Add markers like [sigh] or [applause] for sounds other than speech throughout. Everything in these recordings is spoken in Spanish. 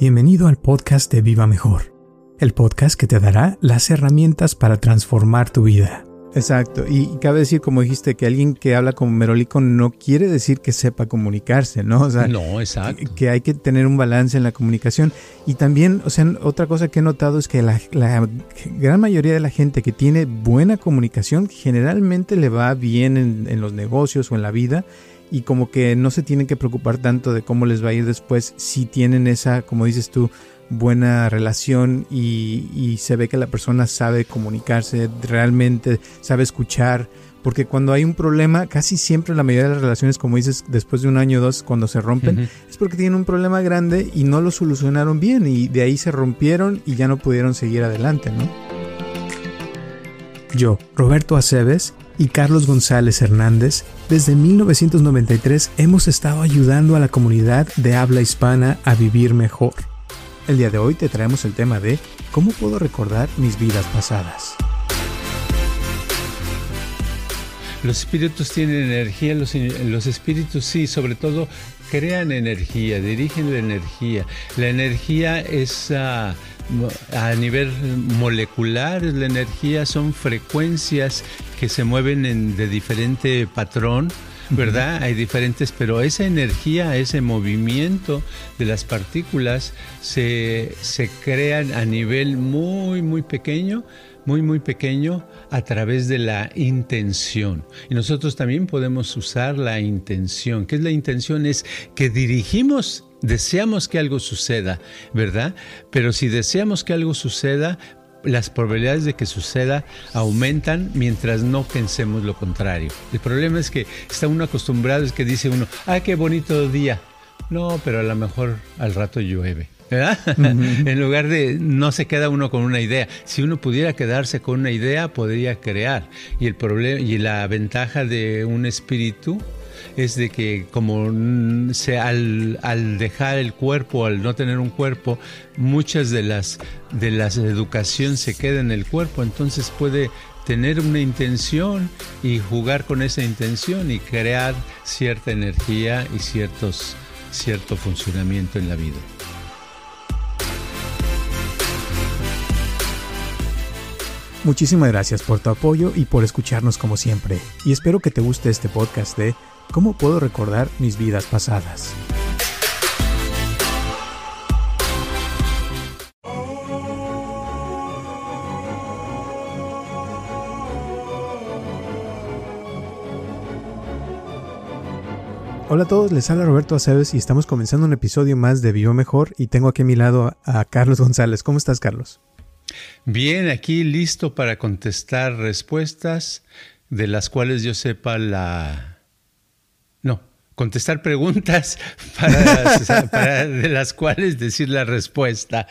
Bienvenido al podcast de Viva Mejor, el podcast que te dará las herramientas para transformar tu vida. Exacto, y cabe decir, como dijiste, que alguien que habla como merolico no quiere decir que sepa comunicarse, ¿no? O sea, no, exacto. Que, hay que tener un balance en la comunicación. Y también, o sea, otra cosa que he notado es que la, gran mayoría de la gente que tiene buena comunicación generalmente le va bien en, en los negocios o en la vida y como que no se tienen que preocupar tanto de cómo les va a ir después si tienen esa, como dices tú, buena relación y, se ve que la persona sabe comunicarse, realmente sabe escuchar, porque cuando hay un problema, casi siempre la mayoría de las relaciones, como dices, después de un año o dos, cuando se rompen, es porque tienen un problema grande y no lo solucionaron bien y de ahí se rompieron y ya no pudieron seguir adelante, ¿no? Yo, Roberto Aceves, y Carlos González Hernández, desde 1993 hemos estado ayudando a la comunidad de habla hispana a vivir mejor. El día de hoy te traemos el tema de cómo puedo recordar mis vidas pasadas. Los espíritus tienen energía, los, espíritus sí, sobre todo crean energía, dirigen la energía. La energía es... Ah, a nivel molecular, la energía son frecuencias que se mueven en, de diferente patrón, ¿verdad? Hay diferentes, pero esa energía, ese movimiento de las partículas se, se crean a nivel muy, muy pequeño muy, muy pequeño a través de la intención. Y nosotros también podemos usar la intención. ¿Qué es la intención? Es que dirigimos Deseamos que algo suceda, ¿verdad? Pero si deseamos que algo suceda, las probabilidades de que suceda aumentan mientras no pensemos lo contrario. El problema es que está uno acostumbrado, es que dice uno, ah, qué bonito día. No, pero a lo mejor al rato llueve. ¿verdad? [laughs] en lugar de no se queda uno con una idea. Si uno pudiera quedarse con una idea, podría crear. Y el problema y la ventaja de un espíritu es de que como se, al, dejar el cuerpo, al no tener un cuerpo, muchas de las de las educación se queda en el cuerpo, entonces puede tener una intención y jugar con esa intención y crear cierta energía y ciertos, cierto funcionamiento en la vida. Muchísimas gracias por tu apoyo y por escucharnos como siempre. Y espero que te guste este podcast de ¿Cómo puedo recordar mis vidas pasadas? Hola a todos, les habla Roberto Aceves y estamos comenzando un episodio más de Vivo Mejor y tengo aquí a mi lado a Carlos González. ¿Cómo estás, Carlos? Bien, aquí listo para contestar respuestas de las cuales yo sepa la contestar preguntas [laughs] para, de las cuales decir la respuesta.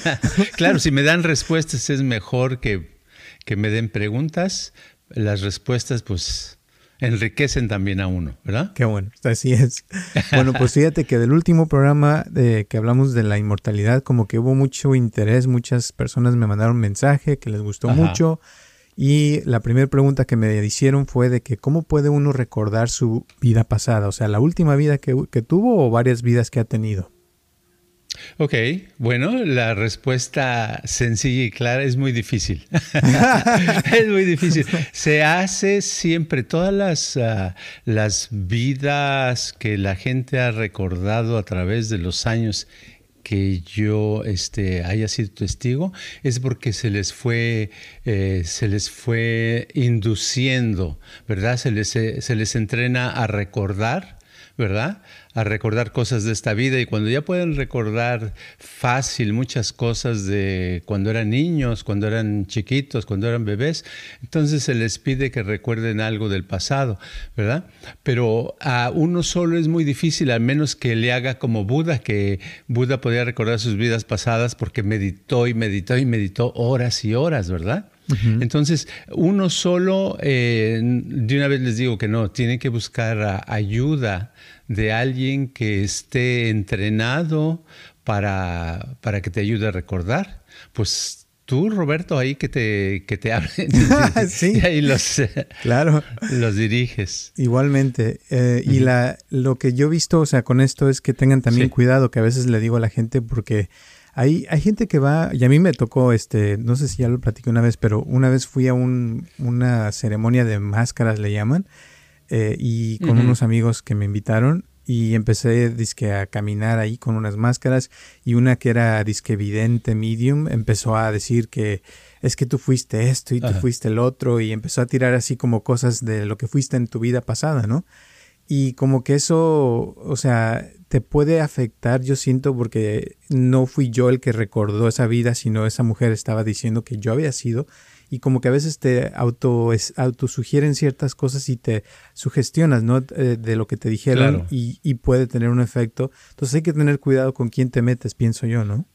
[laughs] claro, si me dan respuestas es mejor que, que me den preguntas. Las respuestas pues enriquecen también a uno, ¿verdad? Qué bueno, así es. Bueno, pues fíjate que del último programa de que hablamos de la inmortalidad, como que hubo mucho interés, muchas personas me mandaron mensaje que les gustó mucho. Y la primera pregunta que me hicieron fue de que cómo puede uno recordar su vida pasada, o sea, la última vida que, tuvo o varias vidas que ha tenido. Ok, bueno, la respuesta sencilla y clara es muy difícil. [laughs] es muy difícil. Se hace siempre, todas las, ah, las vidas que la gente ha recordado a través de los años que yo este, haya sido testigo es porque se les fue, eh, se les fue induciendo, ¿verdad? Se les, se les entrena a recordar, ¿verdad? a recordar cosas de esta vida y cuando ya pueden recordar fácil muchas cosas de cuando eran niños, cuando eran chiquitos, cuando eran bebés, entonces se les pide que recuerden algo del pasado, ¿verdad? Pero a uno solo es muy difícil, al menos que le haga como Buda, que Buda podía recordar sus vidas pasadas porque meditó y meditó y meditó horas y horas, ¿verdad? Entonces, uno solo, eh, de una vez les digo que no, tiene que buscar ayuda de alguien que esté entrenado para, para que te ayude a recordar. Pues tú, Roberto, ahí que te, que te [laughs] hablen. [laughs] sí. Y ahí los, claro. los diriges. Igualmente. Eh, y la, lo que yo he visto, o sea, con esto es que tengan también cuidado, que a veces le digo a la gente porque hay, hay gente que va, y a mí me tocó, este, no sé si ya lo platiqué una vez, pero una vez fui a un, una ceremonia de máscaras, le llaman, eh, y con unos amigos que me invitaron y empecé disque a caminar ahí con unas máscaras y una que era disque vidente medium empezó a decir que es que tú fuiste esto y tú fuiste el otro y empezó a tirar así como cosas de lo que fuiste en tu vida pasada, ¿no? Y como que eso, o sea, te puede afectar, yo siento, porque no fui yo el que recordó esa vida, sino esa mujer estaba diciendo que yo había sido y como que a veces te auto autosugieren ciertas cosas y te sugestionas, ¿no? Eh, de lo que te dijeron y, y, puede tener un efecto. Entonces hay que tener cuidado con quién te metes, pienso yo, ¿no?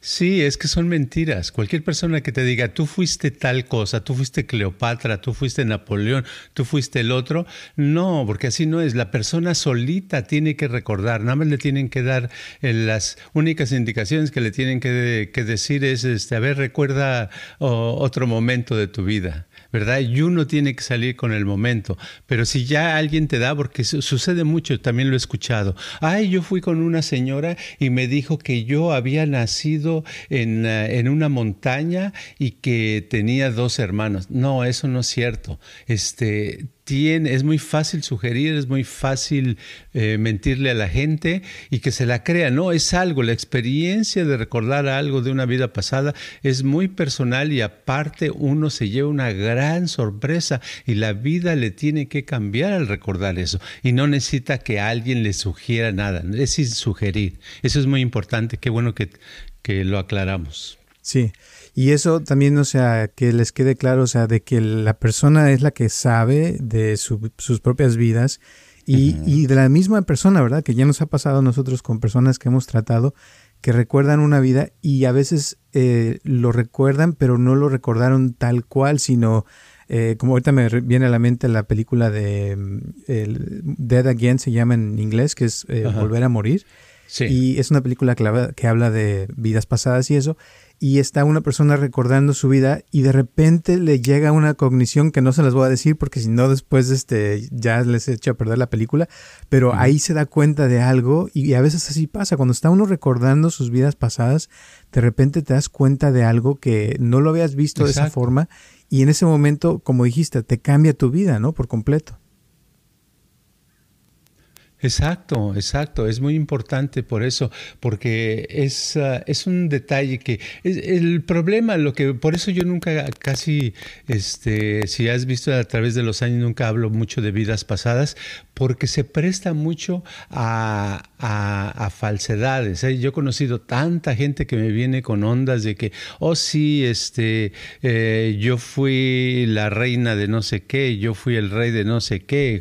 Sí, es que son mentiras. Cualquier persona que te diga, tú fuiste tal cosa, tú fuiste Cleopatra, tú fuiste Napoleón, tú fuiste el otro, no, porque así no es. La persona solita tiene que recordar, nada más le tienen que dar eh, las únicas indicaciones que le tienen que, decir es, este, a ver, recuerda otro momento de tu vida. ¿Verdad? Y uno tiene que salir con el momento. Pero si ya alguien te da, porque sucede mucho, también lo he escuchado. Ay, yo fui con una señora y me dijo que yo había nacido en, eh, en una montaña y que tenía dos hermanos. No, eso no es cierto. Este, es muy fácil sugerir, es muy fácil eh, mentirle a la gente y que se la crea. No, es algo, la experiencia de recordar algo de una vida pasada es muy personal y aparte uno se lleva una gran sorpresa y la vida le tiene que cambiar al recordar eso y no necesita que alguien le sugiera nada, es sin sugerir. Eso es muy importante, qué bueno que, que lo aclaramos. Sí, y eso también, o sea, que les quede claro, o sea, de que la persona es la que sabe de sus propias vidas y, y, de la misma persona, ¿verdad? Que ya nos ha pasado a nosotros con personas que hemos tratado que recuerdan una vida y a veces eh, lo recuerdan, pero no lo recordaron tal cual, sino eh, como ahorita me viene a la mente la película de mm, el Dead Again, se llama en inglés, que es eh, Volver a Morir. Sí. Y es una película que, que habla de vidas pasadas y eso y está una persona recordando su vida y de repente le llega una cognición que no se las voy a decir porque si no después este, ya les echa a perder la película, pero ahí se da cuenta de algo y a veces así pasa, cuando está uno recordando sus vidas pasadas, de repente te das cuenta de algo que no lo habías visto de esa forma y en ese momento, como dijiste, te cambia tu vida, ¿no? Por completo. Exacto, exacto. Es muy importante por eso, porque es, ah, es un detalle que es, el problema, lo que por eso yo nunca casi, este, si has visto a través de los años, nunca hablo mucho de vidas pasadas, porque se presta mucho a, a, falsedades. ¿eh? Yo he conocido tanta gente que me viene con ondas de que, oh sí, este, eh, yo fui la reina de no sé qué, yo fui el rey de no sé qué.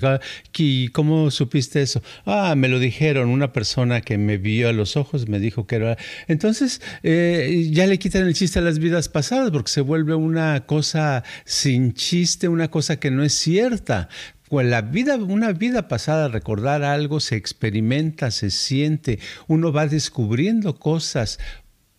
¿Y cómo supiste eso? Ah, me lo dijeron, una persona que me vio a los ojos me dijo que era... Entonces, eh, ya le quitan el chiste a las vidas pasadas porque se vuelve una cosa sin chiste, una cosa que no es cierta. Pues la vida, una vida pasada, recordar algo, se experimenta, se siente, uno va descubriendo cosas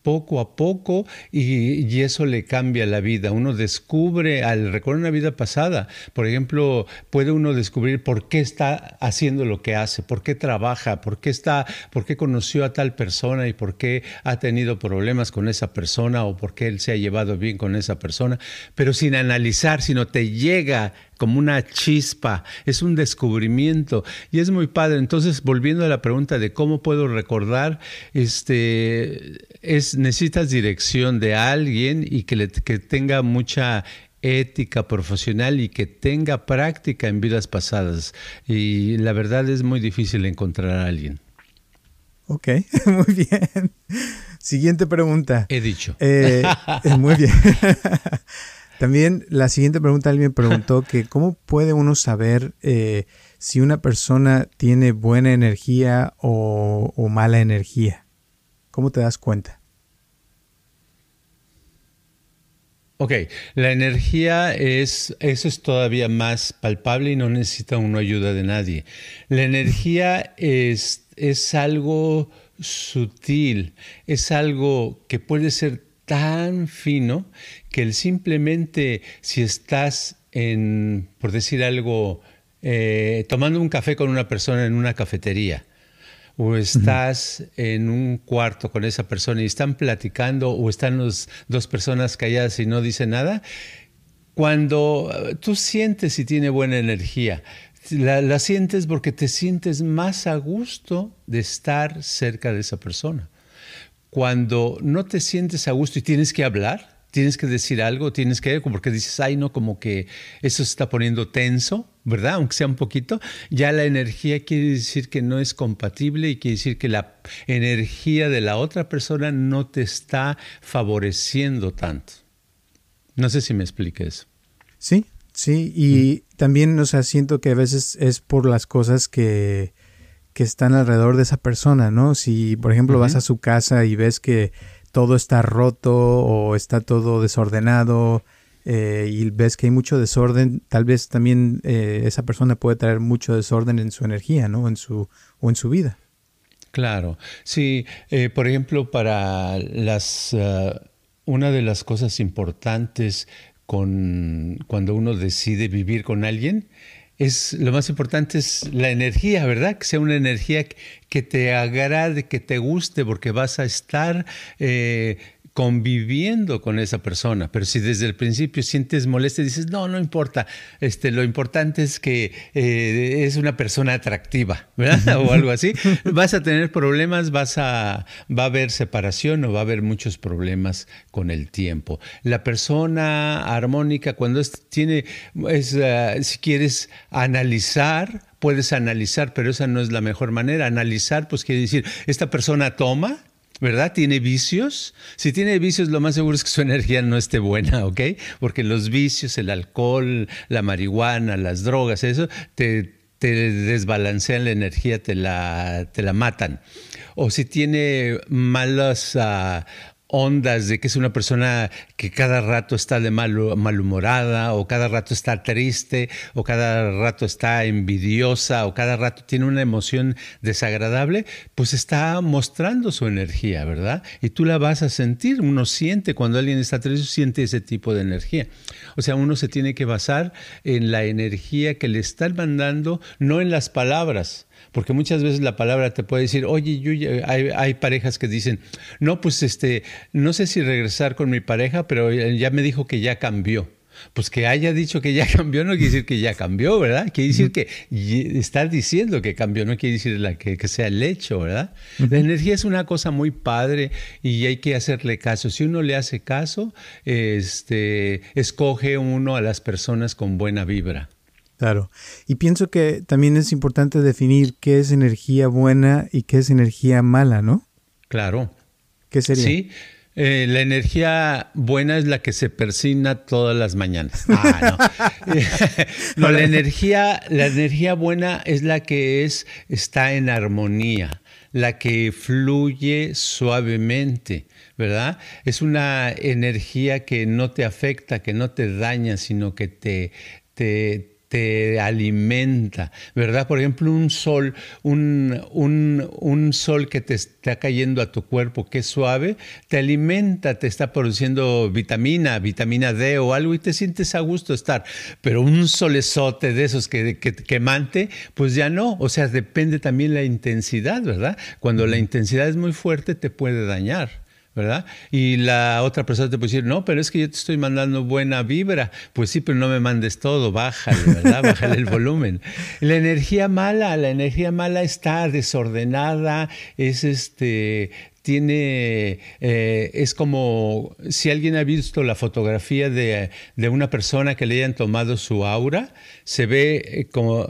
poco a poco y, eso le cambia la vida. Uno descubre al recordar una vida pasada, por ejemplo, puede uno descubrir por qué está haciendo lo que hace, por qué trabaja, por qué está, por qué conoció a tal persona y por qué ha tenido problemas con esa persona o por qué él se ha llevado bien con esa persona, pero sin analizar, sino te llega como una chispa, es un descubrimiento y es muy padre. Entonces, volviendo a la pregunta de cómo puedo recordar, este, es, necesitas dirección de alguien y que, le, que tenga mucha ética profesional y que tenga práctica en vidas pasadas. Y la verdad es muy difícil encontrar a alguien. Ok, [laughs] muy bien. Siguiente pregunta. He dicho. Eh, [laughs] muy bien. [laughs] También la siguiente pregunta, alguien preguntó [laughs] que cómo puede uno saber eh, si una persona tiene buena energía o, mala energía. ¿Cómo te das cuenta? Ok, la energía es, eso es todavía más palpable y no necesita una ayuda de nadie. La energía es, es algo sutil, es algo que puede ser tan fino que el simplemente si estás en, por decir algo, eh, tomando un café con una persona en una cafetería, o estás en un cuarto con esa persona y están platicando, o están las dos personas calladas y no dicen nada, cuando eh, tú sientes si tiene buena energía, la, sientes porque te sientes más a gusto de estar cerca de esa persona. Cuando no te sientes a gusto y tienes que hablar, tienes que decir algo, tienes que, porque dices, ay, no, como que eso se está poniendo tenso, ¿verdad? Aunque sea un poquito, ya la energía quiere decir que no es compatible y quiere decir que la energía de la otra persona no te está favoreciendo tanto. No sé si me explique eso. Sí, sí, y también, o sea, siento que a veces es por las cosas que, que están alrededor de esa persona, ¿no? Si, por ejemplo, vas a su casa y ves que todo está roto o está todo desordenado eh, y ves que hay mucho desorden, tal vez también eh, esa persona puede traer mucho desorden en su energía, ¿no? En su, o en su vida. Claro, sí, eh, por ejemplo, para las... una de las cosas importantes con, cuando uno decide vivir con alguien, es lo más importante es la energía, ¿verdad? Que sea una energía que te agrade, que te guste, porque vas a estar eh, conviviendo con esa persona. Pero si desde el principio sientes molestia, dices, no, no importa, este, lo importante es que eh, es una persona atractiva, ¿verdad? [laughs] o algo así, vas a tener problemas, vas a, va a haber separación o va a haber muchos problemas con el tiempo. La persona armónica, cuando tiene, es, eh, si quieres analizar, puedes analizar, pero esa no es la mejor manera. Analizar, pues quiere decir, esta persona toma, ¿verdad? ¿Tiene vicios? Si tiene vicios, lo más seguro es que su [laughs] energía no esté buena, ¿ok? Porque los vicios, el alcohol, la marihuana, las drogas, eso, te, desbalancean la energía, te la, te la matan. O si tiene malas uh, ondas de que es una persona que cada rato está de mal, malhumorada o cada rato está triste o cada rato está envidiosa o cada rato tiene una emoción desagradable, pues está mostrando su energía, ¿verdad? Y tú la vas a sentir, uno siente cuando alguien está triste, siente ese tipo de energía. O sea, uno se tiene que basar en la energía que le están mandando, no en las palabras porque muchas veces la palabra te puede decir, oye, yo hay, hay, parejas que dicen, no, pues este, no sé si regresar con mi pareja, pero ya me dijo que ya cambió. Pues que haya dicho que ya [laughs] cambió no quiere decir que ya cambió, ¿verdad? Quiere decir que está diciendo que cambió, no quiere decir la, que, que, sea el hecho, ¿verdad? La energía es una cosa muy padre y hay que hacerle caso. Si uno le hace caso, este, escoge uno a las personas con buena vibra. Claro. Y pienso que también es importante definir qué es energía buena y qué es energía mala, ¿no? Claro. ¿Qué sería? Sí. Eh, la energía buena es la que se persina todas las mañanas. Ah, no. [laughs] no, la energía, la energía buena es la que es, está en armonía, la que fluye suavemente, ¿verdad? Es una energía que no te afecta, que no te daña, sino que te, te, te alimenta, ¿verdad? Por ejemplo, un sol, un, un, sol que te está cayendo a tu cuerpo, que es suave, te alimenta, te está produciendo vitamina, vitamina D o algo y te sientes a gusto estar. Pero un solezote de esos que, que, quemante, pues ya no. O sea, depende también la intensidad, ¿verdad? Cuando la intensidad es muy fuerte, te puede dañar. ¿Verdad? Y la otra persona te puede decir, no, pero es que yo te estoy mandando buena vibra. Pues sí, pero no me mandes todo, bájale, ¿verdad? Bájale el volumen. [laughs] La energía mala, la energía mala está desordenada, es este, tiene, eh, es como si alguien ha visto la fotografía de, de, una persona que le hayan tomado su aura, se ve eh, como,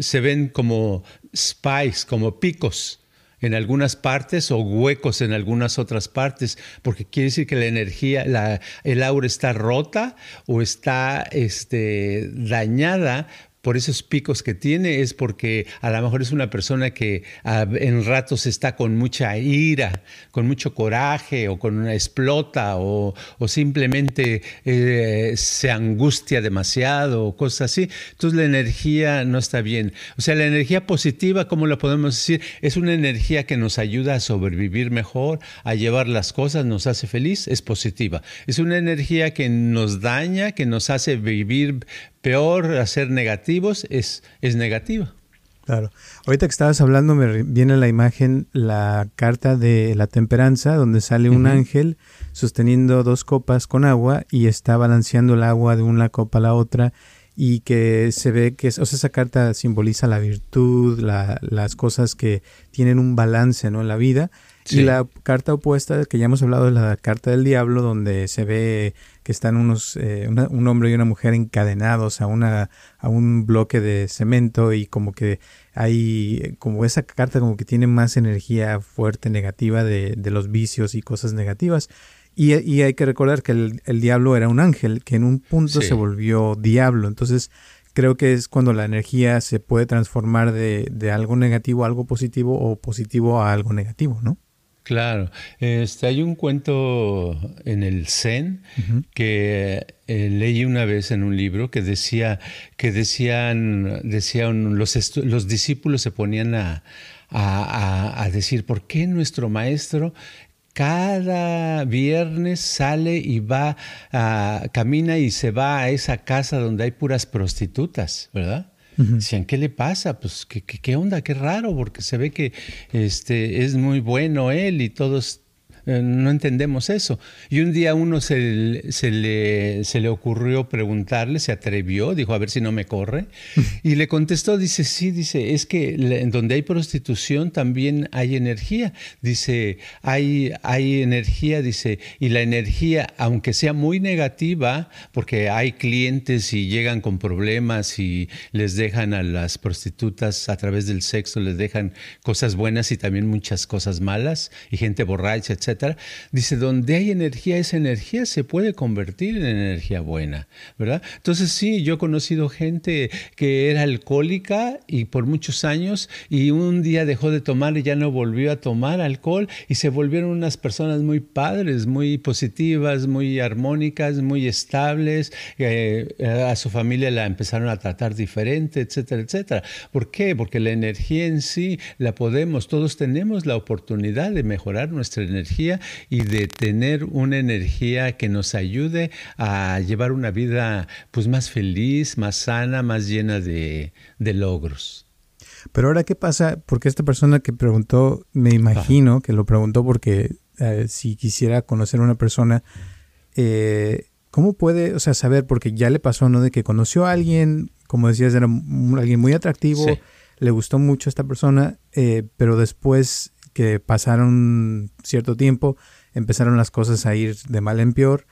se ven como spikes, como picos en algunas partes o huecos en algunas otras partes, porque quiere decir que la energía, la, el aura está rota o está este, dañada por esos picos que tiene es porque a lo mejor es una persona que en ratos está con mucha ira, con mucho coraje o con una explota o, simplemente eh, se angustia demasiado o cosas así. Entonces la energía no está bien. O sea, la energía positiva, ¿cómo lo podemos decir? Es una energía que nos ayuda a sobrevivir mejor, a llevar las cosas, nos hace feliz, es positiva. Es una energía que nos daña, que nos hace vivir peor a ser negativos es, es negativa. Claro. Ahorita que estabas hablando me viene la imagen, la carta de la temperanza, donde sale un ángel sosteniendo dos copas con agua y está balanceando el agua de una copa a la otra y que se ve que o sea, esa carta simboliza la virtud, las cosas que tienen un balance ¿no? en la vida. Y la carta opuesta, que ya hemos hablado de la carta del diablo, donde se ve que están unos, eh, un hombre y una mujer encadenados a, una, a un bloque de cemento y como que hay, como esa carta como que tiene más energía fuerte negativa de, de los vicios y cosas negativas. Y, y hay que recordar que el, el, diablo era un ángel, que en un punto se volvió diablo. Entonces, creo que es cuando la energía se puede transformar de, de, algo negativo a algo positivo o positivo a algo negativo, ¿no? Claro, este, hay un cuento en el Zen que eh, leí una vez en un libro que decía que decían, decían los, los discípulos se ponían a, a, decir por qué nuestro maestro cada viernes sale y va, camina y se va a esa casa donde hay puras prostitutas, ¿verdad? Decían, ¿qué le pasa? Pues, ¿qué, ¿qué, onda? Qué raro, porque se ve que este, es muy bueno él y todos no entendemos eso. Y un día uno se, se, le, se, le, ocurrió preguntarle, se atrevió, dijo, a ver si no me corre. Y le contestó, dice, sí, dice, es que en donde hay prostitución también hay energía. Dice, hay, hay energía, dice, y la energía, aunque sea muy negativa, porque hay clientes y llegan con problemas y les dejan a las prostitutas a través del sexo, les dejan cosas buenas y también muchas cosas malas, y gente borracha, etc Dice, donde hay energía, esa energía se puede convertir en energía buena, ¿verdad? Entonces sí, yo he conocido gente que era alcohólica y por muchos años y un día dejó de tomar y ya no volvió a tomar alcohol y se volvieron unas personas muy padres, muy positivas, muy armónicas, muy estables, eh, a su familia la empezaron a tratar diferente, etcétera, etcétera. ¿Por qué? Porque la energía en sí la podemos, todos tenemos la oportunidad de mejorar nuestra energía y de tener una energía que nos ayude a llevar una vida pues más feliz, más sana, más llena de, logros. Pero ahora, ¿qué pasa? Porque esta persona que preguntó, me imagino que lo preguntó porque eh, si quisiera conocer a una persona, eh, ¿cómo puede, o sea, saber? Porque ya le pasó, ¿no? De que conoció a alguien, como decías, era alguien muy atractivo, le gustó mucho a esta persona, eh, pero después que pasaron cierto tiempo, empezaron las cosas a ir de mal en peor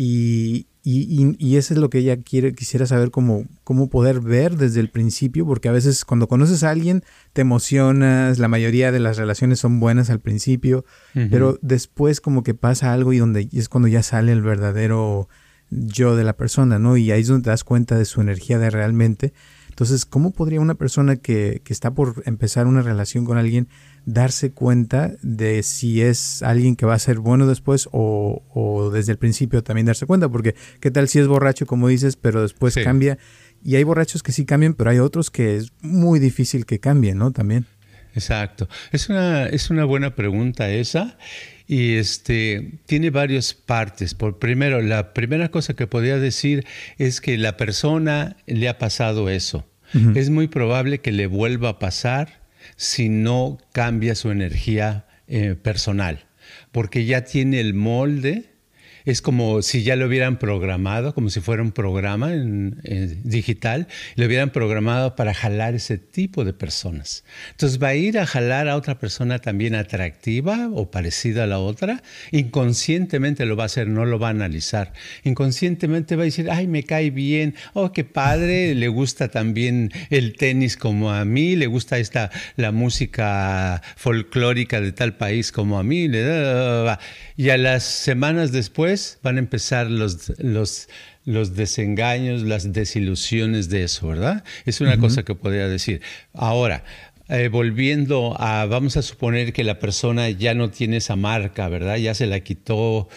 y, y, eso es lo que ella quiere, quisiera saber cómo, cómo poder ver desde el principio, porque a veces cuando conoces a alguien te emocionas, la mayoría de las relaciones son buenas al principio, pero después como que pasa algo y donde es cuando ya sale el verdadero yo de la persona, ¿no? Y ahí es donde te das cuenta de su energía de realmente. Entonces, ¿cómo podría una persona que, que está por empezar una relación con alguien darse cuenta de si es alguien que va a ser bueno después o, desde el principio también darse cuenta, porque qué tal si es borracho, como dices, pero después cambia. Y hay borrachos que sí cambian, pero hay otros que es muy difícil que cambien, ¿no? También. Exacto. Es una, es una buena pregunta esa. Y este tiene varias partes. Por primero, la primera cosa que podría decir es que la persona le ha pasado eso. Es muy probable que le vuelva a pasar si no cambia su energía eh, personal, porque ya tiene el molde es como si ya lo hubieran programado, como si fuera un programa digital, lo hubieran programado para jalar ese tipo de personas. Entonces va a ir a jalar a otra persona también atractiva o parecida a la otra, inconscientemente lo va a hacer, no lo va a analizar. Inconscientemente va a decir, ay, me cae bien, oh, qué padre, le gusta también el tenis como a mí, le gusta esta, la música folclórica de tal país como a mí, y a las semanas después van a empezar los, los, los desengaños, las desilusiones de eso, ¿verdad? Es una cosa que podría decir. Ahora, eh, volviendo a, vamos a suponer que la persona ya no tiene esa marca, ¿verdad? Ya se la quitó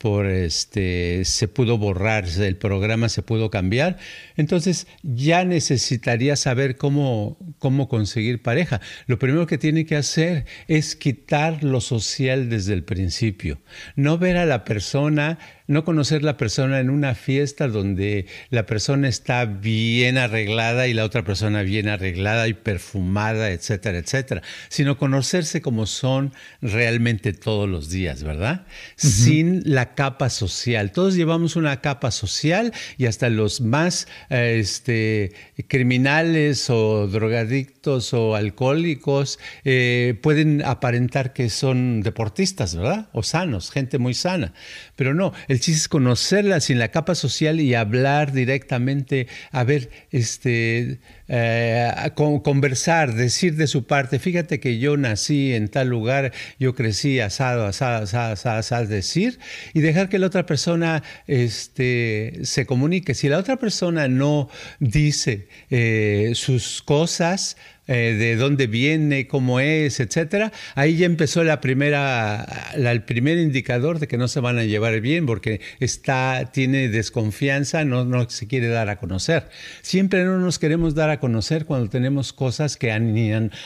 por este se pudo borrar, el programa se pudo cambiar, entonces ya necesitaría saber cómo, cómo conseguir pareja. Lo primero que tiene que hacer es quitar lo social desde el principio, no ver a la persona no conocer la persona en una fiesta donde la persona está bien arreglada y la otra persona bien arreglada y perfumada, etcétera, etcétera, sino conocerse como son realmente todos los días, ¿verdad? Sin la capa social. Todos llevamos una capa social y hasta los más eh, este, criminales o drogadictos o alcohólicos eh, pueden aparentar que son deportistas, ¿verdad? O sanos, gente muy sana. Pero no, el chiste es conocerla sin la capa social y hablar directamente, a ver, este, eh, conversar, decir de su parte, fíjate que yo nací en tal lugar, yo crecí asado, asado, asado, asado, asado decir, y dejar que la otra persona este, se comunique. Si la otra persona no dice eh, sus cosas, eh, de dónde viene, cómo es, etcétera, ahí ya empezó la primera, el primer indicador de que no se van a llevar bien porque está, tiene desconfianza, no, no se quiere dar a conocer. Siempre no nos queremos dar a conocer cuando tenemos cosas que a,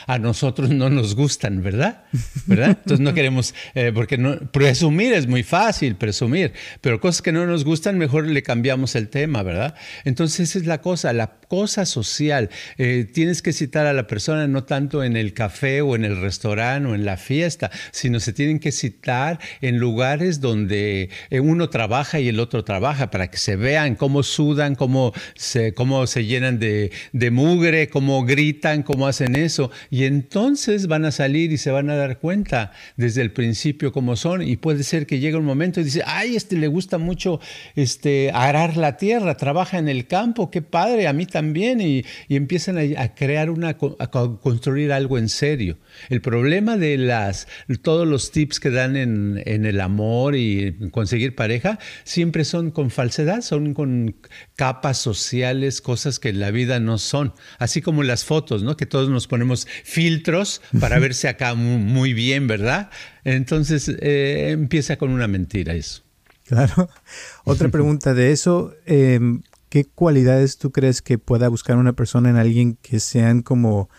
a nosotros no nos gustan, ¿verdad? ¿verdad? Entonces no queremos, eh, porque no, presumir es muy fácil, presumir, pero cosas que no nos gustan, mejor le cambiamos el tema, ¿verdad? Entonces esa es la cosa, la cosa social. Eh, tienes que citar a la persona no tanto en el café o en el restaurante o en la fiesta, sino se tienen que citar en lugares donde eh, uno trabaja y el otro trabaja para que se vean cómo sudan, cómo se, cómo se llenan de, de mugre, cómo gritan, cómo hacen eso. Y entonces van a salir y se van a dar cuenta desde el principio cómo son. Y puede ser que llegue un momento y dice, ay, este le gusta mucho este, arar la tierra, trabaja en el campo, qué padre, a mí también. Y, empiezan a, a crear una, construir algo en serio. El problema de las, todos los tips que dan en, el amor y conseguir pareja siempre son con falsedad, son con capas sociales, cosas que en la vida no son. Así como las fotos, ¿no? Que todos nos ponemos filtros para verse acá muy, bien, ¿verdad? Entonces eh, empieza con una mentira eso. Claro. [laughs] Otra pregunta de eso, em, ¿qué cualidades tú crees que pueda buscar una persona en alguien que sean como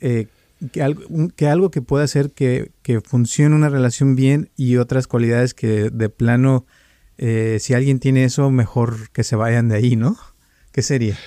eh, que, algo, que, algo, que pueda hacer que, que, funcione una relación bien y otras cualidades que de plano, eh, si alguien tiene eso, mejor que se vayan de ahí, ¿no? ¿Qué sería?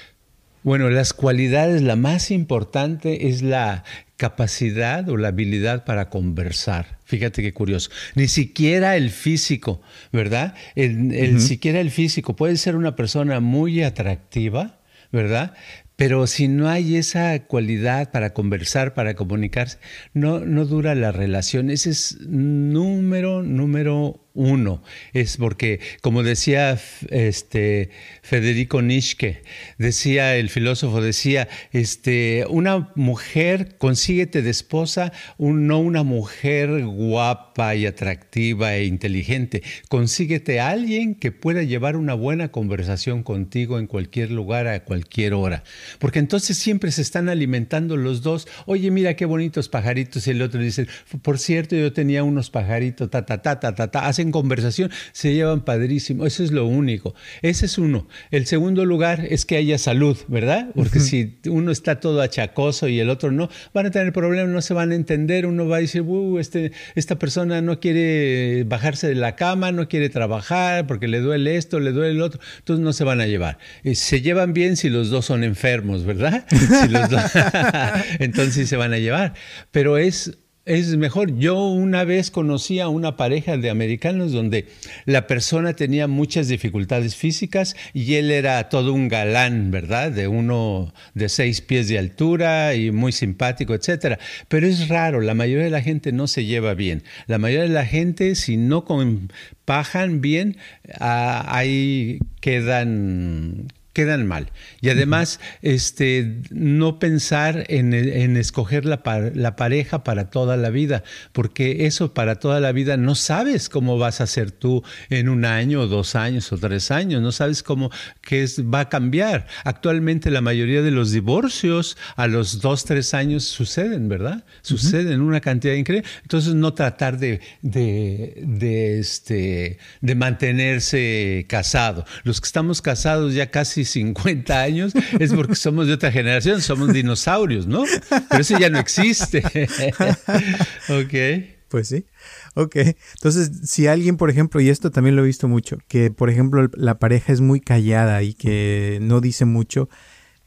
Bueno, las cualidades, la más importante es la capacidad o la habilidad para conversar. Fíjate qué curioso. Ni siquiera el físico, ¿verdad? El, Siquiera el físico. Puede ser una persona muy atractiva, ¿verdad? Pero si no hay esa cualidad para conversar, para comunicarse, no, no dura la relación. Ese es número, número uno. Es porque, como decía este, Federico Nietzsche, decía el filósofo, decía, este, una mujer, consíguete de esposa, no una mujer guapa y atractiva e inteligente, consíguete a alguien que pueda llevar una buena conversación contigo en cualquier lugar, a cualquier hora. Porque entonces siempre se están alimentando los dos. Oye, mira qué bonitos pajaritos. Y el otro dice, por cierto, yo tenía unos pajaritos, ta, ta, ta, ta, ta, ta. Hacen conversación, se llevan padrísimo. Eso es lo único. Ese es uno. El segundo lugar es que haya salud, ¿verdad? Porque si uno está todo achacoso y el otro no, van a tener problemas, no se van a entender. Uno va a decir, este, esta persona no quiere bajarse de la cama, no quiere trabajar porque le duele esto, le duele el otro. Entonces no se van a llevar. Eh, se llevan bien si los dos son enfermos, ¿verdad? [laughs] Si los dos... [laughs] Entonces se van a llevar. Pero es es mejor. Yo una vez conocí a una pareja de americanos donde la persona tenía muchas dificultades físicas y él era todo un galán, ¿verdad? De uno de seis pies de altura y muy simpático, etcétera. Pero es raro, la mayoría de la gente no se lleva bien. La mayoría de la gente, si no compajan bien, ah, ahí quedan quedan mal. Y además, este, no pensar en, escoger la, la, pareja para toda la vida, porque eso para toda la vida no sabes cómo vas a ser tú en un año, dos años o tres años, no sabes cómo qué es, va a cambiar. Actualmente la mayoría de los divorcios a los dos, tres años suceden, ¿verdad? Suceden una cantidad increíble. Entonces, no tratar de, de, de, este, de mantenerse casado. Los que estamos casados ya casi 50 años, es porque somos de otra generación, somos dinosaurios, ¿no? Pero eso ya no existe. [laughs] ok. Pues sí. Ok. Entonces, si alguien, por ejemplo, y esto también lo he visto mucho, que por ejemplo la pareja es muy callada y que no dice mucho,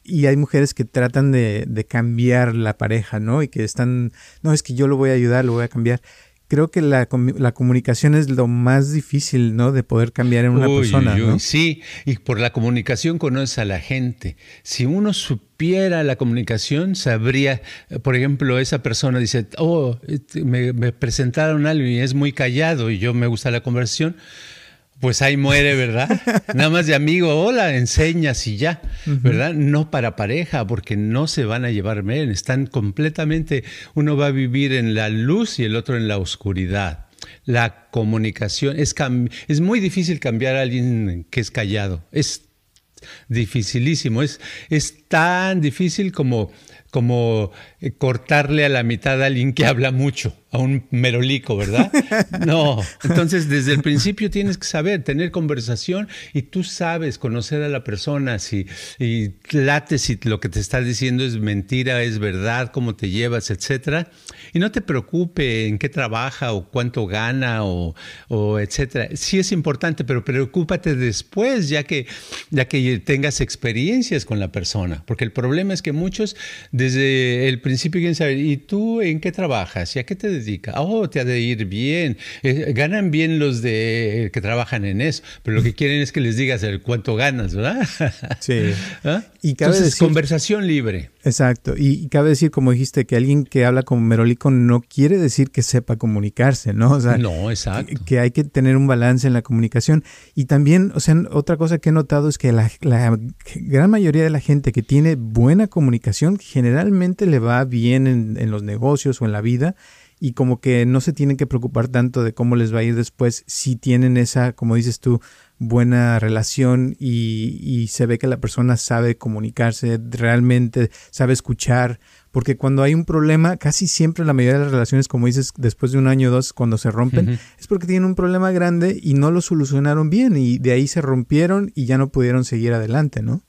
y hay mujeres que tratan de, de cambiar la pareja, ¿no? Y que están, no, es que yo lo voy a ayudar, lo voy a cambiar creo que la, la, comunicación es lo más difícil, ¿no? De poder cambiar en una persona, ¿no? Sí, y por la comunicación conoces a la gente. Si uno supiera la comunicación, sabría, por ejemplo, esa persona dice, oh, este, me, me presentaron algo y es muy callado y yo me gusta la conversación pues ahí muere, ¿verdad? [laughs] Nada más de amigo, hola, enseñas y ya, ¿verdad? No para pareja, porque no se van a llevar bien, están completamente, uno va a vivir en la luz y el otro en la oscuridad. La comunicación, es, es muy difícil cambiar a alguien que es callado, es dificilísimo, es, es tan difícil como, como cortarle a la mitad a alguien que habla mucho a un merolico, ¿verdad? [laughs] No. Entonces, desde el principio tienes que saber, tener conversación y tú sabes conocer a la persona, si y late si lo que te está diciendo es mentira, es verdad, cómo te llevas, etcétera. Y no te preocupe en qué trabaja o cuánto gana o, o etcétera. Sí es importante, pero preocúpate después, ya que, ya que tengas experiencias con la persona. Porque el problema es que muchos desde el principio quieren saber, ¿y tú en qué trabajas? ¿Y a qué te dedica. Oh, te ha de ir bien. Eh, ganan bien los de eh, que trabajan en eso, pero lo que quieren es que les digas el cuánto ganas, ¿verdad? Sí. [laughs] ¿Ah? Y Entonces, decir, conversación libre. Exacto. Y, cabe decir, como dijiste, que alguien que habla como merolico no quiere decir que sepa comunicarse, ¿no? O sea, no, exacto. Que, hay que tener un balance en la comunicación. Y también, o sea, otra cosa que he notado es que la, gran mayoría de la gente que tiene buena comunicación generalmente le va bien en, en los negocios o en la vida y como que no se tienen que preocupar tanto de cómo les va a ir después si tienen esa, como dices tú, buena relación y, y, se ve que la persona sabe comunicarse, realmente sabe escuchar, porque cuando hay un problema, casi siempre la mayoría de las relaciones, como dices, después de un año o dos, cuando se rompen, es porque tienen un problema grande y no lo solucionaron bien y de ahí se rompieron y ya no pudieron seguir adelante, ¿no?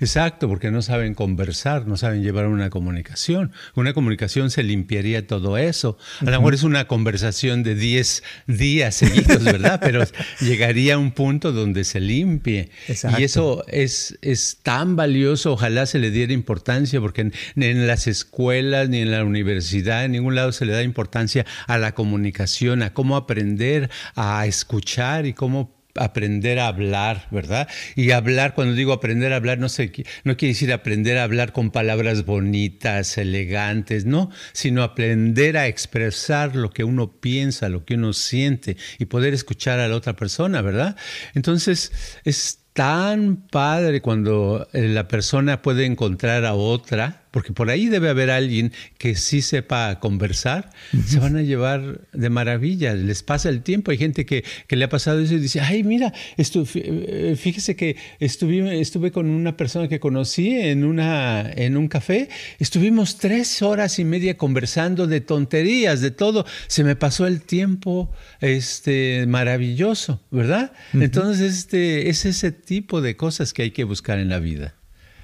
Exacto, porque no saben conversar, no saben llevar una comunicación. Una comunicación se limpiaría todo eso. A lo mejor es una conversación de 10 días seguidos, ¿verdad? Pero [laughs] llegaría a un punto donde se limpie. Y eso es, es tan valioso, ojalá se le diera importancia, porque ni en las escuelas, ni en la universidad, en ningún lado se le da importancia a la comunicación, a cómo aprender a escuchar y cómo aprender a hablar, ¿verdad? Y hablar, cuando digo aprender a hablar, no, sé, no quiere decir aprender a hablar con palabras bonitas, elegantes, no, sino aprender a expresar lo que uno piensa, lo que uno siente y poder escuchar a la otra persona, ¿verdad? Entonces, es tan padre cuando eh, la persona puede encontrar a otra, porque por ahí debe haber alguien que sí sepa conversar, se van a llevar de maravilla, les pasa el tiempo, hay gente que, que le ha pasado eso y dice, ay, mira, eh, fíjese que estuve, estuve con una persona que conocí en, una, en un café, estuvimos tres horas y media conversando de tonterías, de todo, se me pasó el tiempo este, maravilloso, ¿verdad? Entonces, este, es ese tipo de cosas que hay que buscar en la vida.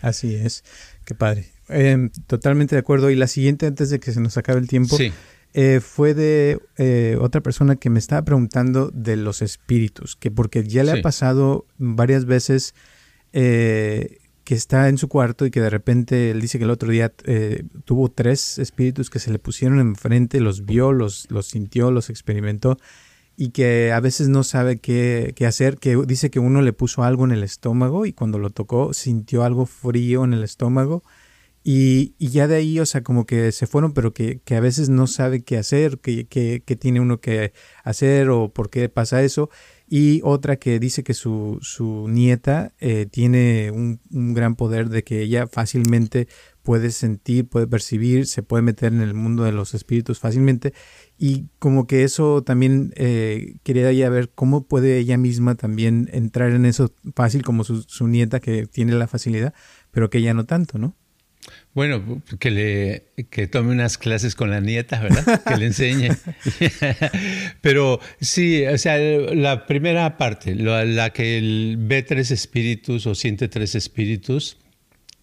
Así es, qué padre. Em, totalmente de acuerdo. Y la siguiente, antes de que se nos acabe el tiempo, eh, fue de eh, otra persona que me estaba preguntando de los espíritus, que porque ya le ha pasado varias veces eh, que está en su cuarto y que de repente él dice que el otro día tuvo tres espíritus que se le pusieron enfrente, los vio, los, los sintió, los experimentó y que a veces no sabe qué, hacer, que dice que uno le puso algo en el estómago y cuando lo tocó sintió algo frío en el estómago Y, ya de ahí, o sea, como que se fueron, pero que, a veces no sabe qué hacer, qué que, tiene uno que hacer o por qué pasa eso. Y otra que dice que su, su nieta eh, tiene un, un, gran poder de que ella fácilmente puede sentir, puede percibir, se puede meter en el mundo de los espíritus fácilmente. Y como que eso también eh, quería ya ver cómo puede ella misma también entrar en eso fácil como su, su nieta que tiene la facilidad, pero que ella no tanto, ¿no? Bueno, que le que tome unas clases con la nieta, ¿verdad? Que le enseñe. [laughs] Pero sí, o sea, la primera parte, la, que él ve tres espíritus o siente tres espíritus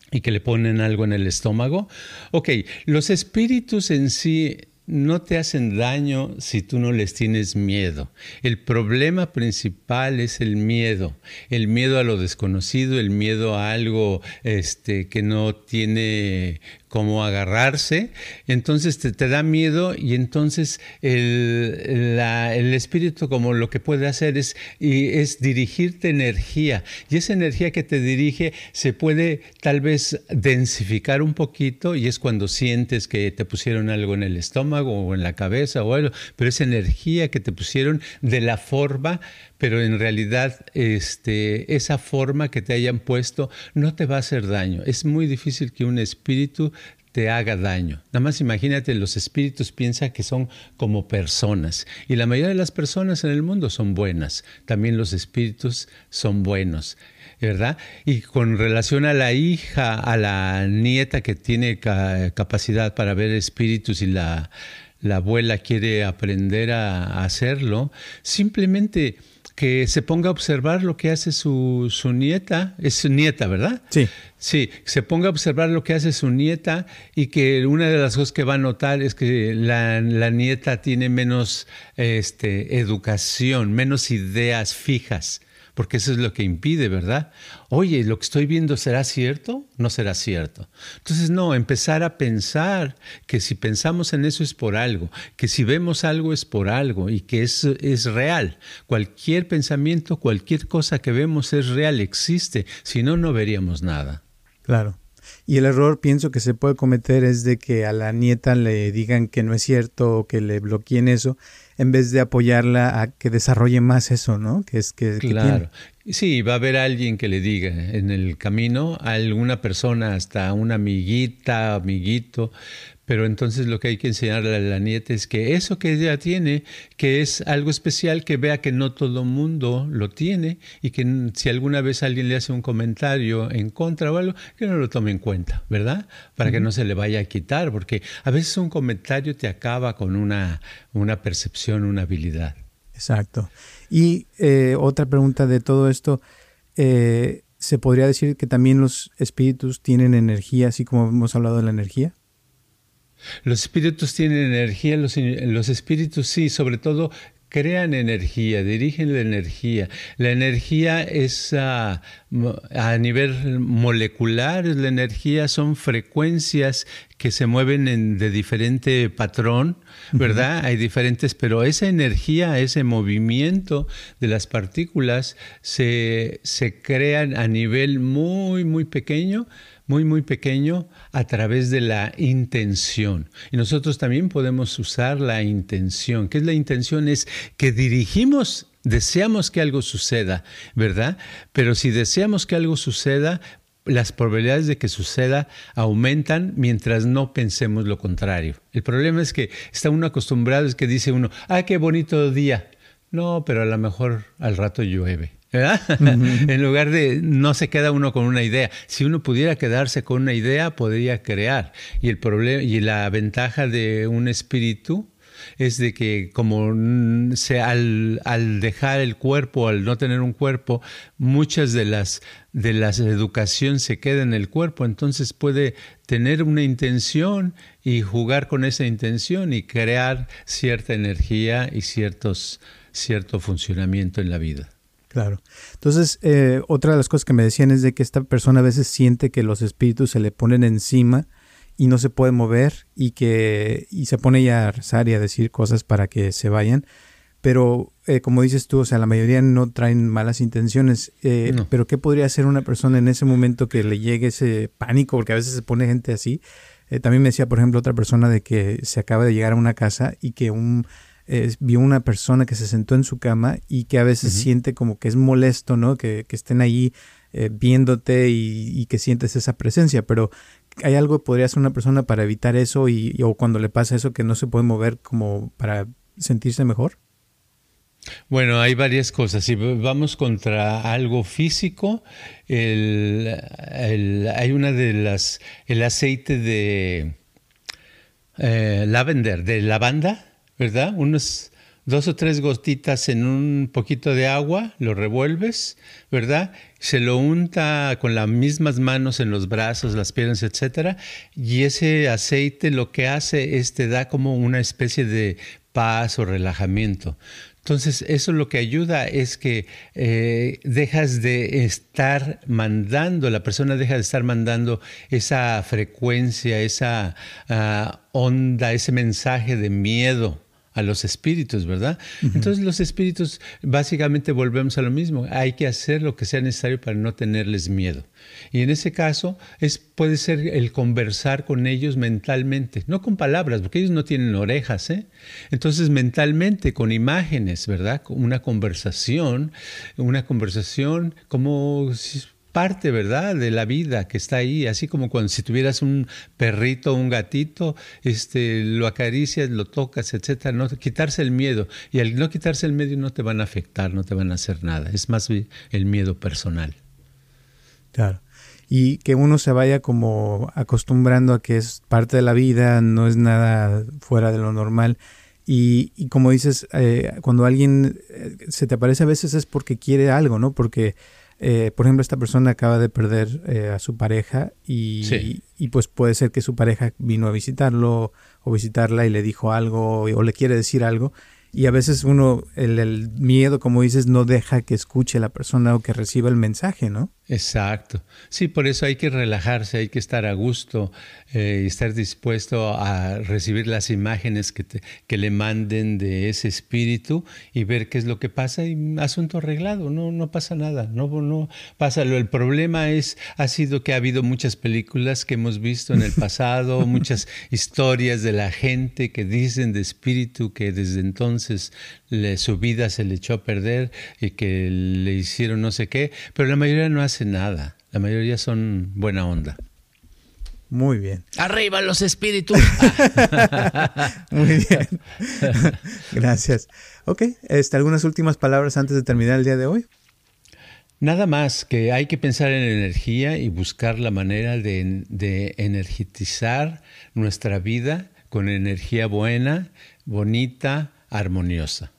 y que le ponen algo en el estómago. Ok, los espíritus en sí no te hacen daño si tú no les tienes miedo. El problema principal es el miedo, el miedo a lo desconocido, el miedo a algo este, que no tiene como agarrarse, entonces te, da miedo y entonces el, el, espíritu como lo que puede hacer es, y es dirigirte energía y esa energía que te dirige se puede tal vez densificar un poquito y es cuando sientes que te pusieron algo en el estómago o en la cabeza o algo, pero esa energía que te pusieron de la forma pero en realidad este, esa forma que te hayan puesto no te va a hacer daño. Es muy difícil que un espíritu te haga daño. Nada más imagínate, los espíritus piensan que son como personas y la mayoría de las personas en el mundo son buenas. También los espíritus son buenos. ¿verdad? Y con relación a la hija, a la nieta que tiene capacidad para ver espíritus y la, la abuela quiere aprender a hacerlo, simplemente que se ponga a observar lo que hace su, su, nieta, es su nieta, ¿verdad? Sí. Sí, se ponga a observar lo que hace su nieta y que una de las cosas que va a notar es que la, la nieta tiene menos este, educación, menos ideas fijas porque eso es lo que impide, ¿verdad? Oye, lo que estoy viendo será cierto, no será cierto. Entonces, no, empezar a pensar que si pensamos en eso es por algo, que si vemos algo es por algo y que es, es real. Cualquier pensamiento, cualquier cosa que vemos es real, existe, si no, no veríamos nada. Claro. Y el error pienso que se puede cometer es de que a la nieta le digan que no es cierto o que le bloqueen eso en vez de apoyarla a que desarrolle más eso, ¿no? Que es que, claro. sí, va a haber alguien que le diga en el camino, alguna persona, hasta una amiguita, amiguito, pero entonces lo que hay que enseñarle a la nieta es que eso que ella tiene, que es algo especial, que vea que no todo mundo lo tiene y que si alguna vez alguien le hace un comentario en contra o algo, que no lo tome en cuenta, ¿verdad? Para que no se le vaya a quitar, porque a veces un comentario te acaba con una, una percepción, una habilidad. Exacto. Y eh, otra pregunta de todo esto, eh, ¿se podría decir que también los espíritus tienen energía, así como hemos hablado de la energía? Los espíritus tienen energía, los, los espíritus sí, sobre todo crean energía, dirigen la energía. La energía es a, a nivel molecular, la energía son frecuencias que se mueven en, de diferente patrón, ¿verdad? Hay diferentes, pero esa energía, ese movimiento de las partículas se, se crean a nivel muy, muy pequeño muy, muy pequeño a través de la intención. Y nosotros también podemos usar la intención. ¿Qué es la intención? Es que dirigimos, deseamos que algo suceda, ¿verdad? Pero si deseamos que algo suceda, las probabilidades de que suceda aumentan mientras no pensemos lo contrario. El problema es que está uno acostumbrado, es que dice uno, ah, qué bonito día. No, pero a lo mejor al rato llueve. [laughs] en lugar de no se queda uno con una idea. Si uno pudiera quedarse con una idea, podría crear. Y el problema y la ventaja de un espíritu es de que como se, al, al, dejar el cuerpo, al no tener un cuerpo, muchas de las de la educación se queda en el cuerpo, entonces puede tener una intención y jugar con esa intención y crear cierta energía y ciertos, cierto funcionamiento en la vida. Claro. Entonces, eh, otra de las cosas que me decían es de que esta persona a veces siente que los espíritus se le ponen encima y no se puede mover y que y se pone ya a rezar y a decir cosas para que se vayan, pero eh, como dices tú, o sea, la mayoría no traen malas intenciones, eh, pero ¿qué podría hacer una persona en ese momento que le llegue ese pánico? Porque a veces se pone gente así. Eh, también me decía, por ejemplo, otra persona de que se acaba de llegar a una casa y que un vio una persona que se sentó en su cama y que a veces siente como que es molesto, ¿no? Que, que estén ahí viéndote y, que sientes esa presencia, pero hay algo que podría hacer una persona para evitar eso y, o cuando le pasa eso que no se puede mover como para sentirse mejor? Bueno, hay varias cosas. Si vamos contra algo físico, hay una de las, el aceite de eh, lavender, de lavanda, ¿verdad? Unos dos o tres gotitas en un poquito de agua, lo revuelves, ¿verdad? Se lo unta con las mismas manos en los brazos, las piernas, etcétera, y ese aceite lo que hace es te da como una especie de paz o relajamiento. Entonces, eso lo que ayuda es que eh, dejas de estar mandando, la persona deja de estar mandando esa frecuencia, esa ah, onda, ese mensaje de miedo a los espíritus, ¿verdad? Entonces los espíritus básicamente volvemos a lo mismo, hay que hacer lo que sea necesario para no tenerles miedo. Y en ese caso es, puede ser el conversar con ellos mentalmente, no con palabras, porque ellos no tienen orejas, ¿eh? Entonces mentalmente, con imágenes, ¿verdad? Una conversación, una conversación como parte, ¿verdad?, de la vida que está ahí, así como cuando si tuvieras un perrito un gatito, este, lo acaricias, lo tocas, etcétera, no quitarse el miedo y al no quitarse el miedo no te van a afectar, no te van a hacer nada, es más el miedo personal. Claro. Y que uno se vaya como acostumbrando a que es parte de la vida, no es nada fuera de lo normal. Y, como dices, eh, cuando alguien eh, se te aparece a veces es porque quiere algo, ¿no? Porque eh, por ejemplo, esta persona acaba de perder eh, a su pareja y, y, pues puede ser que su pareja vino a visitarlo o visitarla y le dijo algo o le quiere decir algo y a veces uno, el, miedo, como dices, no deja que escuche la persona o que reciba el mensaje, ¿no? Exacto. Sí, por eso hay que relajarse, hay que estar a gusto eh, y estar dispuesto a recibir las imágenes que, que le manden de ese espíritu y ver qué es lo que pasa y asunto arreglado, no, no pasa nada, no, no pasa. El problema es, ha sido que ha habido muchas películas que hemos visto en el [laughs] pasado, muchas historias de la gente que dicen de espíritu que desde entonces su vida se le echó a perder y que le hicieron no sé qué, pero la mayoría no hace nada, la mayoría son buena onda. Muy bien. Arriba los espíritus. [laughs] Muy bien. Gracias. Ok, este, ¿algunas últimas palabras antes de terminar el día de hoy? Nada más que hay que pensar en energía y buscar la manera de, de energizar nuestra vida con energía buena, bonita, armoniosa.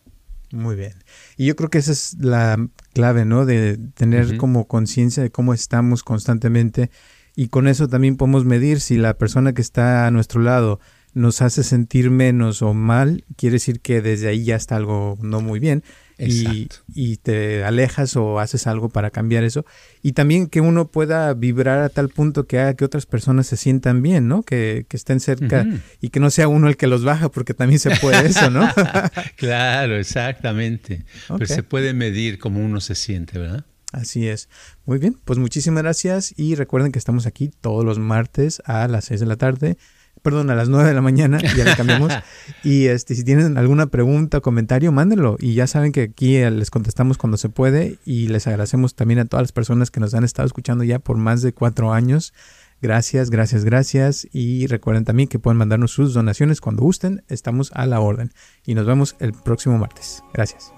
Muy bien. Y yo creo que esa es la clave, ¿no? De tener como conciencia de cómo estamos constantemente. Y con eso también podemos medir si la persona que está a nuestro lado nos hace sentir menos o mal, quiere decir que desde ahí ya está algo no muy bien y, y, te alejas o haces algo para cambiar eso. Y también que uno pueda vibrar a tal punto que haga que otras personas se sientan bien, ¿no? Que, estén cerca y que no sea uno el que los baja, porque también se puede eso, ¿no? [laughs] claro, exactamente. Pero se puede medir cómo uno se siente, ¿verdad? Así es. Muy bien, pues muchísimas gracias y recuerden que estamos aquí todos los martes a las 6 de la tarde perdón, a las 9 de la mañana, ya le cambiamos. [laughs] y este, si tienen alguna pregunta o comentario, mándenlo. Y ya saben que aquí eh, les contestamos cuando se puede. Y les agradecemos también a todas las personas que nos han estado escuchando ya por más de cuatro años. Gracias, gracias, gracias. Y recuerden también que pueden mandarnos sus donaciones cuando gusten. Estamos a la orden. Y nos vemos el próximo martes. Gracias.